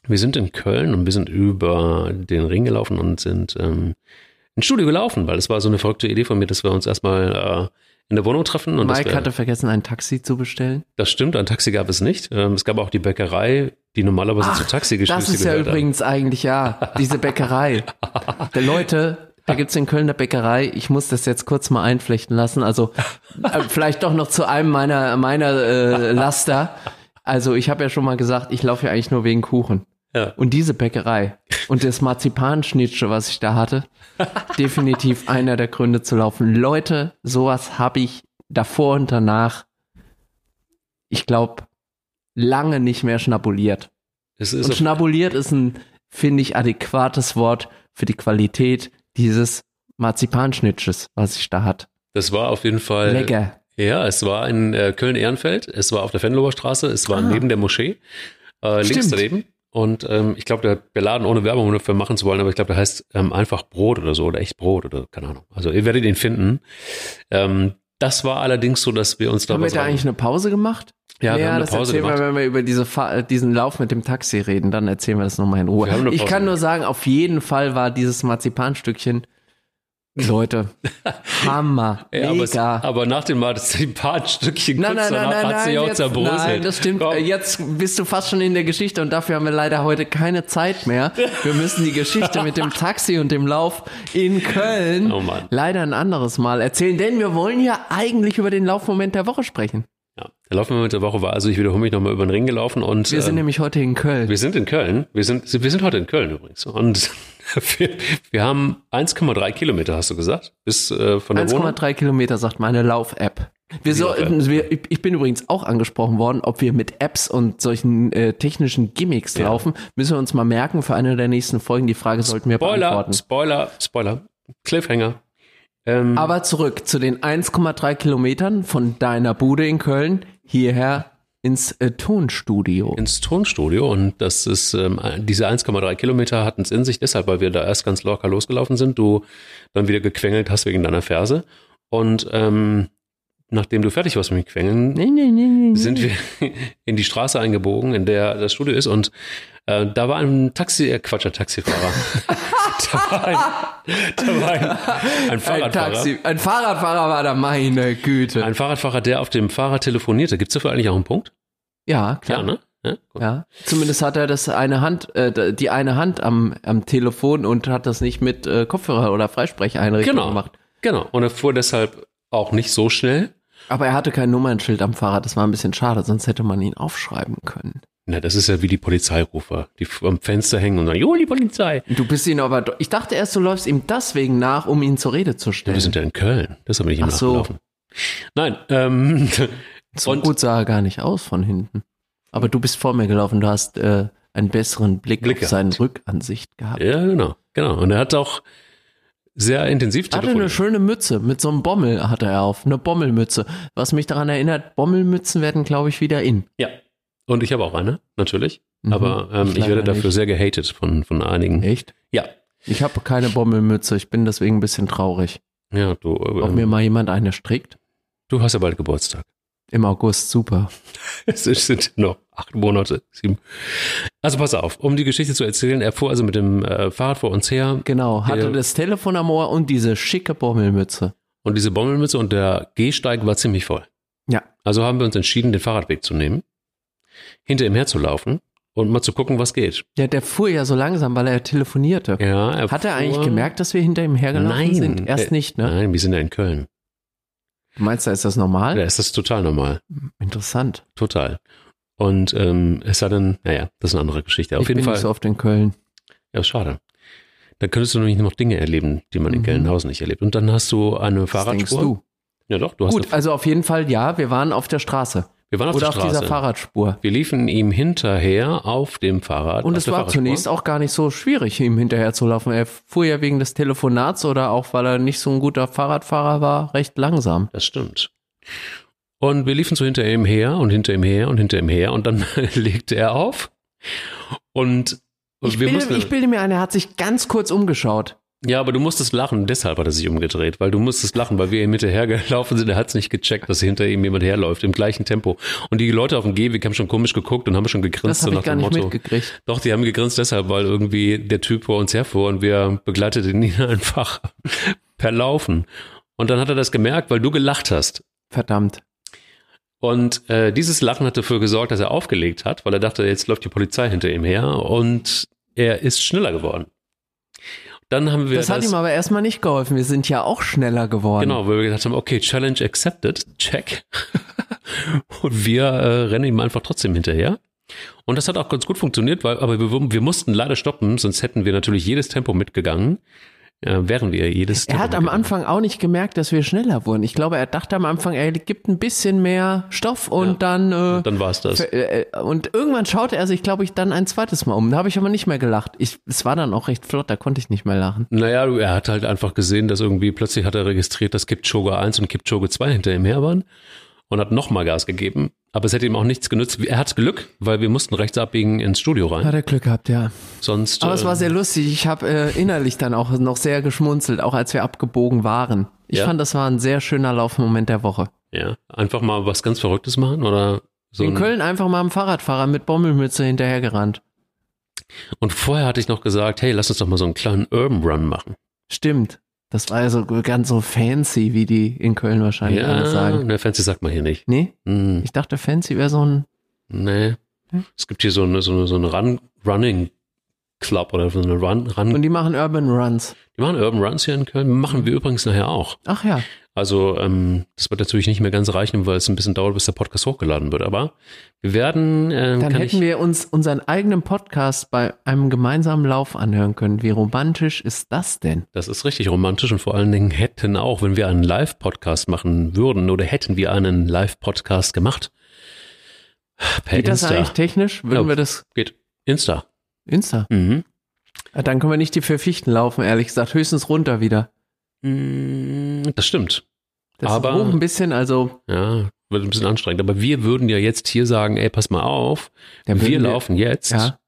Wir sind in Köln und wir sind über den Ring gelaufen und sind ähm, ins Studio gelaufen, weil es war so eine verrückte Idee von mir, dass wir uns erstmal äh, in der Wohnung treffen. Und Mike wir, hatte vergessen, ein Taxi zu bestellen. das stimmt, ein Taxi gab es nicht. Ähm, es gab auch die Bäckerei, die normalerweise zu Taxigeschichte Das ist ja gehört übrigens eigentlich, ja, diese Bäckerei. Der Leute, da gibt's in Köln eine Bäckerei. Ich muss das jetzt kurz mal einflechten lassen. Also äh, vielleicht doch noch zu einem meiner, meiner äh, Laster. Also ich habe ja schon mal gesagt, ich laufe ja eigentlich nur wegen Kuchen. Ja. Und diese Bäckerei und das Marzipanschnitzel, was ich da hatte, definitiv einer der Gründe zu laufen. Leute, sowas habe ich davor und danach, ich glaube, lange nicht mehr schnabuliert. Und schnabuliert ist ein, finde ich, adäquates Wort für die Qualität dieses Marzipanschnitzes, was ich da hat. das war auf jeden Fall. Lecker. Ja, es war in äh, Köln-Ehrenfeld, es war auf der Venloer Straße, es war Ah. neben der Moschee, äh, links daneben. Und ähm, ich glaube, der, der Laden ohne Werbung dafür machen zu wollen, aber ich glaube, der heißt ähm, einfach Brot oder so oder echt Brot oder keine Ahnung. Also ihr werdet ihn finden. Ähm, das war allerdings so, dass wir uns da Haben wir da eigentlich eine Pause gemacht? ja, wir haben eine das Pause erzählen gemacht. wir, wenn wir über diese Fa diesen Lauf mit dem Taxi reden, dann erzählen wir das nochmal in Ruhe. Ich kann nur sagen, auf jeden Fall war dieses Marzipanstückchen, Leute, Hammer, Ja, aber, mega. aber nach dem Marzipanstückchen Nein, kurz nein, danach nein, hat sie nein, auch jetzt, zerbröselt. nein, das stimmt. Komm. Jetzt bist du fast schon in der Geschichte und dafür haben wir leider heute keine Zeit mehr. Wir müssen die Geschichte mit dem Taxi und dem Lauf in Köln Oh leider ein anderes Mal erzählen, denn wir wollen ja eigentlich über den Laufmoment der Woche sprechen. Ja, der Laufmoment der Woche war also, ich wiederhole mich nochmal über den Ring gelaufen und. Wir sind ähm, nämlich heute in Köln. wir sind in Köln. Wir sind, wir sind heute in Köln übrigens. Und wir, wir haben 1,3 Kilometer, hast du gesagt, bis äh, von der Wohnung. 1,3 Kilometer sagt meine Lauf-App. Wir Lauf-App. wir, ich bin übrigens auch angesprochen worden, ob wir mit Apps und solchen äh, technischen Gimmicks Ja. laufen. Müssen wir uns mal merken für eine der nächsten Folgen. Die Frage sollten wir Spoiler, beantworten. Spoiler, Spoiler. Cliffhanger. Ähm, Aber zurück zu den 1,3 Kilometern von deiner Bude in Köln hierher ins äh, Tonstudio. ins Tonstudio und das ist, ähm, diese 1,3 Kilometer hatten es in sich, deshalb, weil wir da erst ganz locker losgelaufen sind, du dann wieder gequengelt hast wegen deiner Ferse und ähm, nachdem du fertig warst mit dem Quengeln, Nee, nee, nee, sind wir in die Straße eingebogen, in der das Studio ist und äh, da war ein Taxi, äh, Quatsch, ein Taxifahrer. da war ein, da war ein, ein ein Fahrradfahrer. Taxi, ein Fahrradfahrer war da, meine Güte. Ein Fahrradfahrer, der auf dem Fahrrad telefonierte. Gibt es dafür eigentlich auch einen Punkt? ja, klar. Ja, ne? Ja. Ja, zumindest hat er das eine Hand, äh, die eine Hand am, am Telefon und hat das nicht mit äh, Kopfhörer oder Freisprecheinrichtung Genau. gemacht. Genau. Und er fuhr deshalb auch nicht so schnell. Aber er hatte kein Nummernschild am Fahrrad, das war ein bisschen schade, sonst hätte man ihn aufschreiben können. Na, das ist ja wie die Polizeirufer, die am Fenster hängen und sagen, jo, die Polizei. Du bist ihn aber, ich dachte erst, du läufst ihm deswegen nach, um ihn zur Rede zu Ja, stellen. wir sind ja in Köln. Deshalb bin ich ihm Ach so. nachgelaufen. Nein, ähm, so und gut sah er gar nicht aus von hinten. Aber du bist vor mir gelaufen, du hast äh, einen besseren Blick, Blick auf seine. Rückansicht gehabt. ja, genau, genau. Und er hat auch sehr intensiv Er hatte eine schöne Mütze, mit so einem Bommel hatte er auf, eine Bommelmütze. Was mich daran erinnert, Bommelmützen werden, glaube ich, wieder in. Ja. Und ich habe auch eine, natürlich. Mhm. Aber ähm, Ich werde dafür nicht. sehr gehatet von, von einigen. Echt? Ja. Ich habe keine Bommelmütze, ich bin deswegen ein bisschen traurig. Ja, du, Ob ähm, mir mal jemand eine strickt? du hast ja bald Geburtstag. Im August, super. Es sind noch acht Monate, sieben. Also pass auf, um die Geschichte zu erzählen, er fuhr also mit dem äh, Fahrrad vor uns her Genau, hatte Ja. das Telefon am Ohr und diese schicke Bommelmütze. und diese Bommelmütze und der Gehsteig war ziemlich voll. Ja. Also haben wir uns entschieden, den Fahrradweg zu nehmen, hinter ihm herzulaufen und mal zu gucken, was geht. Ja, der fuhr ja so langsam, weil er telefonierte. Ja, er Hat er eigentlich gemerkt, dass wir hinter ihm hergelaufen Nein. sind? Erst Äh, nicht, ne? Nein, wir sind ja in Köln. Du meinst, da ist das normal? Da ist das total normal. Interessant. Total. Und ähm, es sei denn, naja, das ist eine andere Geschichte. Auf ich jeden bin Fall. nicht so oft in Köln. Ja, schade. Dann könntest du nämlich noch Dinge erleben, die man in Mhm. Gelnhausen nicht erlebt. Und dann hast du eine denkst Fahrradspur. du? Ja doch, du hast Gut, also auf jeden Fall ja, wir waren auf der Straße. Wir waren auf Oder der auf dieser Fahrradspur. wir liefen ihm hinterher auf dem Fahrrad. Und es war zunächst auch gar nicht so schwierig, ihm hinterher zu laufen. Er fuhr ja wegen des Telefonats oder auch weil er nicht so ein guter Fahrradfahrer war, recht langsam. Das stimmt. Und wir liefen so hinter ihm her und hinter ihm her und hinter ihm her und dann legte er auf. Und Ich wir bilde, mussten, ich bilde mir ein, er hat sich ganz kurz umgeschaut. Ja, aber du musstest lachen, deshalb hat er sich umgedreht, weil du musstest lachen, weil wir ihm hinterhergelaufen sind, er hat es nicht gecheckt, dass hinter ihm jemand herläuft, im gleichen Tempo. Und die Leute auf dem Gehweg haben schon komisch geguckt und haben schon gegrinst, Das habe so ich nach gar dem nicht Motto. Doch, die haben gegrinst deshalb, weil irgendwie der Typ vor uns herfuhr und wir begleiteten ihn einfach per Laufen. Und dann hat er das gemerkt, weil du gelacht hast. Verdammt. Und äh, dieses Lachen hat dafür gesorgt, dass er aufgelegt hat, weil er dachte, jetzt läuft die Polizei hinter ihm her und er ist schneller geworden. Dann haben wir Das hat ihm aber erstmal nicht geholfen. Wir sind ja auch schneller geworden. genau, weil wir gedacht haben, okay, Challenge accepted, check. und wir äh, rennen ihm einfach trotzdem hinterher. Und das hat auch ganz gut funktioniert, weil, aber wir, wir mussten leider stoppen, sonst hätten wir natürlich jedes Tempo mitgegangen. Äh, wären wir jedes Er hat am. Anfang auch nicht gemerkt, dass wir schneller wurden. Ich glaube, er dachte am Anfang, er gibt ein bisschen mehr Stoff und Ja. dann, äh, Dann war es das. Äh, äh, Und irgendwann schaute er sich, glaube ich, dann ein zweites Mal um. Da habe ich aber nicht mehr gelacht. Ich, es war dann auch recht flott, da konnte ich nicht mehr lachen. Naja, er hat halt einfach gesehen, dass irgendwie plötzlich hat er registriert, dass Kipchoge 1 und Kipchoge 2 hinter ihm her waren und hat nochmal Gas gegeben. Aber es hätte ihm auch nichts genützt. Er hat Glück, weil wir mussten rechts abbiegen ins Studio rein. Hat er Glück gehabt, ja. Sonst. Aber es war äh, sehr lustig. Ich habe äh, innerlich dann auch noch sehr geschmunzelt, auch als wir abgebogen waren. Ich Ja? fand, das war ein sehr schöner Laufmoment der Woche. ja, einfach mal was ganz Verrücktes machen oder so. In Köln einfach mal am Fahrradfahrer mit Bommelmütze hinterhergerannt. Und vorher hatte ich noch gesagt, hey, lass uns doch mal so einen kleinen Urban Run machen. Stimmt. Das war ja so ganz so fancy, wie die in Köln wahrscheinlich alles sagen. ne, Fancy sagt man hier nicht. Nee, Hm, ich dachte, fancy wäre so ein. nee. Hm? Es gibt hier so eine, so eine, so eine Run, Running Club oder so eine Run. Run Und die machen Urban Runs. die machen Urban Runs hier in Köln. Machen wir übrigens nachher auch. Ach ja. Also ähm, das wird natürlich nicht mehr ganz reichen, weil es ein bisschen dauert, bis der Podcast hochgeladen wird. Aber wir werden. Äh, Dann hätten wir uns unseren eigenen Podcast bei einem gemeinsamen Lauf anhören können. Wie romantisch ist das denn? Das ist richtig romantisch und vor allen Dingen hätten auch, wenn wir einen Live-Podcast machen würden oder hätten wir einen Live-Podcast gemacht. Per Geht das Insta. eigentlich technisch? Würden Ja. wir das Geht. Insta. Insta? Mhm. Dann können wir nicht die vier Fichten laufen, ehrlich gesagt. Höchstens runter wieder. Mm, Das stimmt. Das Aber- ist hoch ein bisschen, also Ja, wird ein bisschen anstrengend. Aber wir würden ja jetzt hier sagen, ey, pass mal auf. Wir würden wir- laufen jetzt. ja.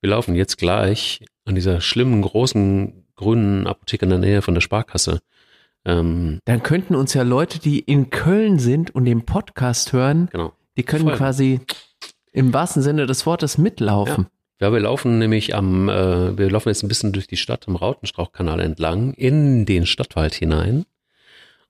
Wir laufen jetzt gleich an dieser schlimmen, großen, grünen Apotheke in der Nähe von der Sparkasse. Ähm, Dann könnten uns ja Leute, die in Köln sind und den Podcast hören, genau. die können Folgen. quasi im wahrsten Sinne des Wortes mitlaufen. Ja, wir laufen nämlich am, äh, wir laufen jetzt ein bisschen durch die Stadt am Rautenstrauchkanal entlang, in den Stadtwald hinein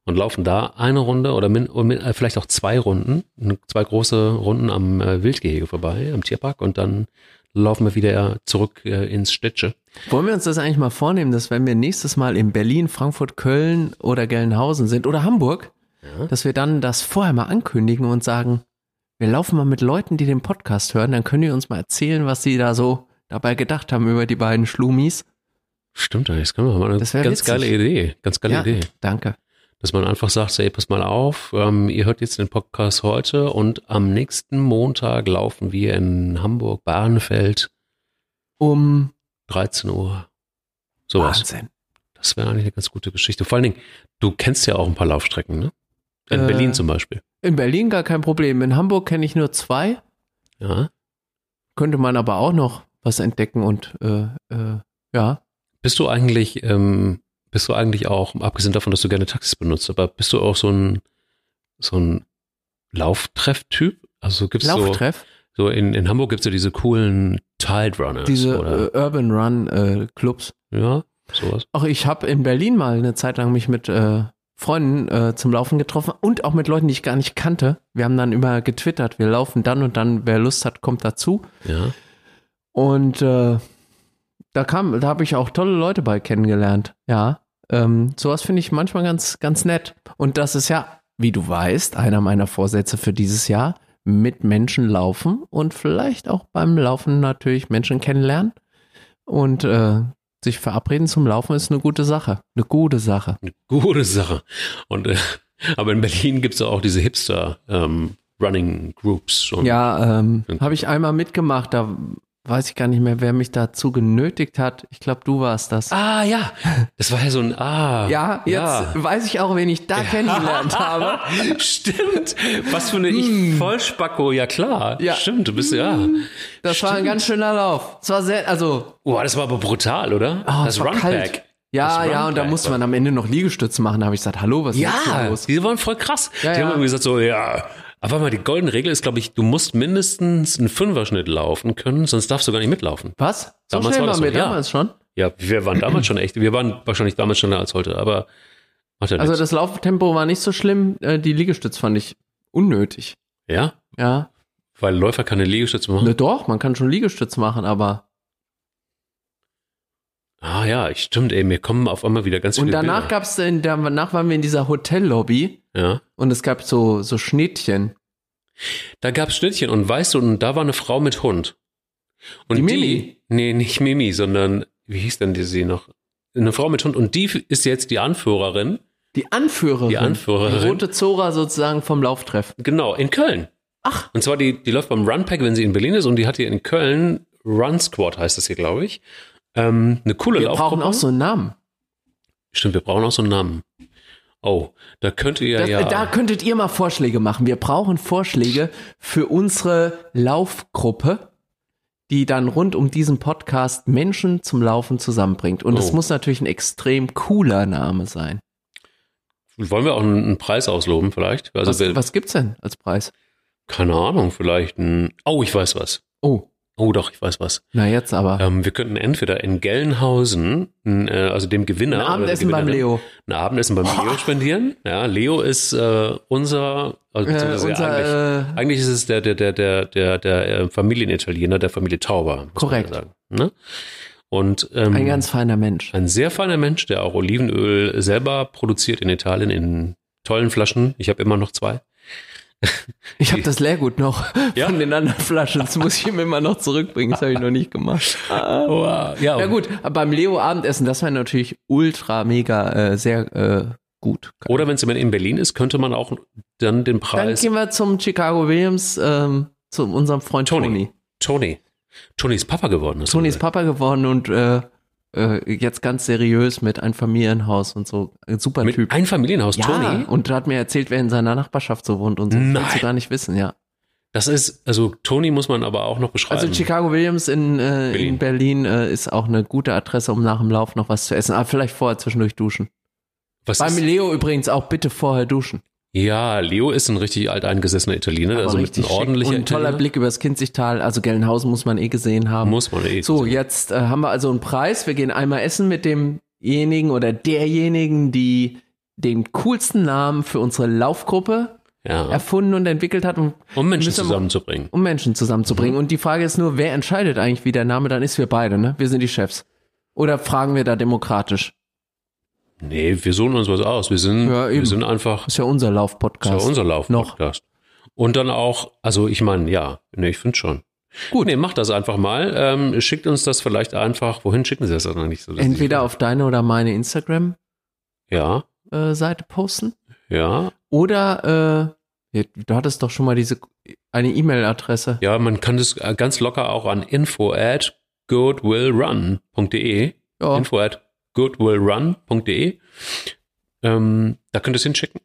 und laufen da eine Runde oder min, min, äh, vielleicht auch zwei Runden, zwei große Runden am äh, Wildgehege vorbei, am Tierpark und dann laufen wir wieder zurück äh, ins Städtsche. Wollen wir uns das eigentlich mal vornehmen, dass wenn wir nächstes Mal in Berlin, Frankfurt, Köln oder Gelnhausen sind oder Hamburg, Ja. dass wir dann das vorher mal ankündigen und sagen, wir laufen mal mit Leuten, die den Podcast hören, dann können die uns mal erzählen, was sie da so dabei gedacht haben über die beiden Schlumis. Stimmt eigentlich, das können wir mal. Eine Das ganz witzig. geile Idee, ganz geile ja, Idee. danke. Dass man einfach sagt, ey, pass mal auf, ähm, ihr hört jetzt den Podcast heute und am nächsten Montag laufen wir in Hamburg, Bahnfeld, Um 13 Uhr. Sowas. Wahnsinn. Das wäre eigentlich eine ganz gute Geschichte. Vor allen Dingen, du kennst ja auch ein paar Laufstrecken, ne? In Äh, Berlin zum Beispiel. In Berlin gar kein Problem. In Hamburg kenne ich nur zwei. Ja. Könnte man aber auch noch was entdecken und äh, äh, ja. Bist du eigentlich, ähm, bist du eigentlich auch, abgesehen davon, dass du gerne Taxis benutzt, aber bist du auch so ein, so ein Lauftreff-Typ? Also gibt's so, Lauftreff. so in, in Hamburg gibt's ja diese coolen Tide Runners Diese äh, Urban Run äh, Clubs. ja, sowas. Auch ich habe in Berlin mal eine Zeit lang mich mit äh, Freunden äh, zum Laufen getroffen und auch mit Leuten, die ich gar nicht kannte. Wir haben dann immer getwittert, wir laufen dann und dann, wer Lust hat, kommt dazu. Ja. Und äh, da kam, da habe ich auch tolle Leute bei kennengelernt. Ja, ähm, sowas finde ich manchmal ganz, ganz nett. Und das ist ja, wie du weißt, einer meiner Vorsätze für dieses Jahr: mit Menschen laufen und vielleicht auch beim Laufen natürlich Menschen kennenlernen. Und äh, sich verabreden zum Laufen ist eine gute Sache. Eine gute Sache. Eine gute Sache. Und, äh, aber in Berlin gibt's ja auch diese Hipster, ähm, Running Groups. Und Ja, ähm, habe ich einmal mitgemacht. Da weiß ich gar nicht mehr, wer mich dazu genötigt hat. Ich glaube, du warst das. Ah, ja. Das war ja so ein, ah. Ja, jetzt weiß ich auch, wen ich da kennengelernt habe. Stimmt. Was für eine ich Vollspacko, ja klar. Hm. Ja. Stimmt, du bist ja. Das war ein ganz schöner Lauf. Es war sehr, also, Oh, das war aber brutal, oder? oh, das Runpack. Ja, Das ja, und da musste man am Ende noch Liegestütze machen. Da habe ich gesagt, hallo, was ist Ja, los? die waren voll krass. Ja, die ja. haben irgendwie gesagt so, ja. Aber mal, die goldene Regel ist, glaube ich, du musst mindestens einen Fünferschnitt laufen können, sonst darfst du gar nicht mitlaufen. Was? So Damals schnell war das waren wir so, ja. damals schon? Ja, wir waren damals schon echt, wir waren wahrscheinlich damals schneller als heute, aber macht ja Also das Lauftempo war nicht so schlimm. Äh, Die Liegestütze fand ich unnötig. Ja, Ja. weil Läufer keine Liegestütze machen. Ne, doch, man kann schon Liegestütze machen, aber. Ah ja, ich- stimmt, ey, mir kommen auf einmal wieder ganz Und viele danach Bilder. gab's, in, danach waren wir in dieser Hotellobby Ja. und es gab so, so Schnittchen. Da gab's Schnittchen und weißt du, und da war eine Frau mit Hund. Und Die die, Mimi? nee, nicht Mimi, sondern wie hieß denn die sie noch? Eine Frau mit Hund und die ist jetzt die Anführerin, Die Anführerin. Die Anführerin. Die rote Zora sozusagen vom Lauftreff. genau, in Köln. Ach. Und zwar die, die läuft beim Runpack, wenn sie in Berlin ist und die hat hier in Köln Run Squad heißt das hier, glaube ich. Ähm, eine coole Wir Laufgruppe. brauchen auch so einen Namen. Stimmt, wir brauchen auch so einen Namen. Oh, da könnt ihr Das, ja. Da könntet ihr mal Vorschläge machen. Wir brauchen Vorschläge für unsere Laufgruppe, die dann rund um diesen Podcast Menschen zum Laufen zusammenbringt. Und es Oh. muss natürlich ein extrem cooler Name sein. wollen wir auch einen, einen Preis ausloben, vielleicht? Also Was, wir, was gibt's denn als Preis? keine Ahnung, vielleicht ein. Oh, ich weiß was. Oh, Oh doch, ich weiß was. Na jetzt aber. Ähm, wir könnten entweder in Gelnhausen, äh, also dem Gewinner, Ein Abendessen beim Leo. ein Abendessen beim Leo spendieren. Ja, Leo ist äh, unser, also Äh, unser, eigentlich, äh, eigentlich ist es der der der der der der äh, Familienitaliener der Familie Tauber. Korrekt. Ne? Und ähm, ein ganz feiner Mensch. ein sehr feiner Mensch, der auch Olivenöl selber produziert in Italien in tollen Flaschen. Ich habe immer noch zwei. Ich habe das Leergut noch Ja? von den anderen Flaschen. Das muss ich ihm immer noch zurückbringen. Das habe ich noch nicht gemacht. Oh, ja, Na gut, beim Leo Abendessen, das wäre natürlich ultra mega äh, sehr äh, gut. Oder wenn es in Berlin ist, könnte man auch dann den Dann Preis gehen wir zum Chicago Williams, ähm, zu unserem Freund Tony. Tony. Tony. Tony ist Papa geworden. du Tony ist. Papa geworden und äh, äh, jetzt ganz seriös mit einem Familienhaus und so. Ein super Mit Typ. ein Familienhaus, Ja, Tony. und hat mir erzählt, wer in seiner Nachbarschaft so wohnt und so. Nein. Willst du gar nicht wissen, ja. Das ist, also Tony muss man aber auch noch beschreiben. Also Chicago Williams in, äh, Berlin. in Berlin äh, ist auch eine gute Adresse, um nach dem Lauf noch was zu essen. Aber vielleicht vorher zwischendurch duschen. Was Beim ist, Leo übrigens auch bitte vorher duschen. Ja, Leo ist ein richtig alteingesessener Italiener, Aber also mit einem schick. ordentlicher Und ein toller Italiener. Blick übers Kinzigtal. Also Gelnhausen muss man eh gesehen haben. Muss man eh. So, jetzt äh, haben wir also einen Preis. Wir gehen einmal essen mit demjenigen oder derjenigen, die den coolsten Namen für unsere Laufgruppe ja. erfunden und entwickelt hat, um, Um Menschen müssen zusammenzubringen. um Menschen zusammenzubringen. Mhm. Und die Frage ist nur, wer entscheidet eigentlich, wie der Name dann ist? Wir beide, ne? Wir sind die Chefs. Oder fragen wir da demokratisch? Nee, wir suchen uns was aus. Wir sind, Ja, wir sind einfach, ist ja unser das Laufpodcast. ist ja unser Lauf-Podcast. Und dann auch, also ich meine, ja, nee, ich finde schon. Gut. Nee, macht das einfach mal. Ähm, schickt uns das vielleicht einfach, wohin schicken Sie das dann eigentlich so? Entweder auf deine oder meine Instagram-Seite Ja, posten. ja. Oder, äh, du hattest doch schon mal diese, eine E-Mail-Adresse. Ja, man kann das äh, ganz locker auch an info at goodwillrun.de Ja. info at goodwillrun.de ähm, da könnt ihr es hinschicken.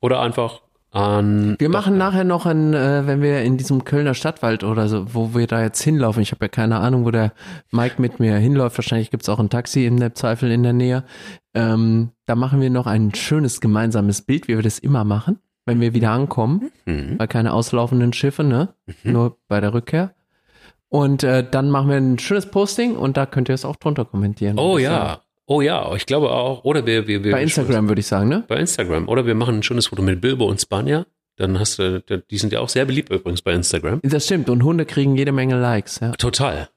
Oder einfach an Wir machen nachher noch ein, äh, wenn wir in diesem Kölner Stadtwald oder so, wo wir da jetzt hinlaufen. Ich habe ja keine Ahnung, wo der Mike mit mir hinläuft. Wahrscheinlich gibt's auch ein Taxi in der Zweifel in der Nähe. Ähm, da machen wir noch ein schönes gemeinsames Bild, wie wir das immer machen, wenn wir wieder ankommen, Mhm. weil keine auslaufenden Schiffe, ne? Nur bei der Rückkehr. Und äh, dann machen wir ein schönes Posting und da könnt ihr es auch drunter kommentieren. Oh sagen. ja, oh ja, ich glaube auch. Oder wir, wir, wir Bei Instagram würde ich sagen, ne? Bei Instagram. Oder wir machen ein schönes Foto mit Bilbo und Spanier. Dann hast du, die sind ja auch sehr beliebt übrigens bei Instagram. Das stimmt. Und Hunde kriegen jede Menge Likes, ja. Total.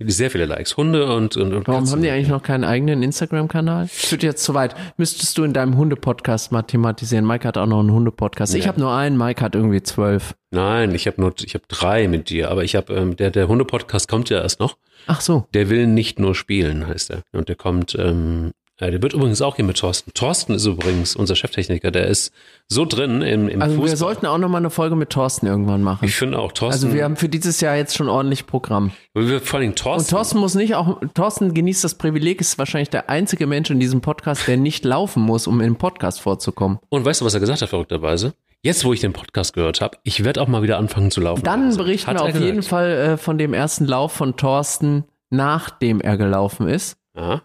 Sehr viele Likes. Hunde und, und, und Warum Katzen. haben die eigentlich noch keinen eigenen Instagram-Kanal? Führt jetzt zu weit. Müsstest du in deinem Hunde-Podcast mal thematisieren. Mike hat auch noch einen Hunde-Podcast. Ich Ja. habe nur einen, Mike hat irgendwie zwölf. Nein, ich habe nur, ich habe drei mit dir, aber ich habe, ähm, der, der Hunde-Podcast kommt ja erst noch. Ach so. Der will nicht nur spielen, heißt er. Und der kommt, ähm, äh, der wird übrigens auch hier mit Thorsten. Thorsten ist übrigens unser Cheftechniker, der ist so drin im, im Also Fußball. wir sollten auch noch mal eine Folge mit Thorsten irgendwann machen. ich finde auch Thorsten, Also wir haben für dieses Jahr jetzt schon ordentlich Programm. wir, vor allem Thorsten. Und Thorsten muss nicht auch, Thorsten genießt das Privileg, ist wahrscheinlich der einzige Mensch in diesem Podcast, der nicht laufen muss, um im Podcast vorzukommen. Und weißt du, was er gesagt hat, verrückterweise? Jetzt, wo ich den Podcast gehört habe, ich werde auch mal wieder anfangen zu laufen. Dann Also, berichten wir auf gesagt. jeden Fall äh, von dem ersten Lauf von Thorsten, nachdem er gelaufen ist. Ja.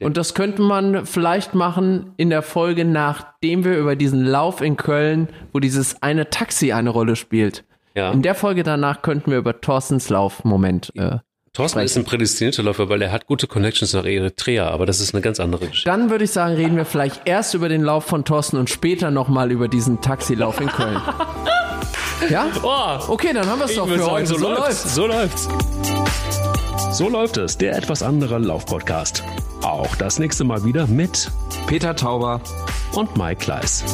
Und das könnte man vielleicht machen in der Folge, nachdem wir über diesen Lauf in Köln, wo dieses eine Taxi eine Rolle spielt. ja. In der Folge danach könnten wir über Thorstens Laufmoment. Äh. Thorsten ist ein prädestinierter Läufer, weil er hat gute Connections nach Eritrea, aber das ist eine ganz andere Geschichte. Dann würde ich sagen, reden wir vielleicht erst über den Lauf von Thorsten und später nochmal über diesen Taxilauf in Köln. ja? Oh, Okay, dann haben wir es doch für heute. so, läuft's. So läuft's. So läuft es, der etwas andere Laufpodcast. Auch das nächste Mal wieder mit Peter Tauber und Mike Kleiss.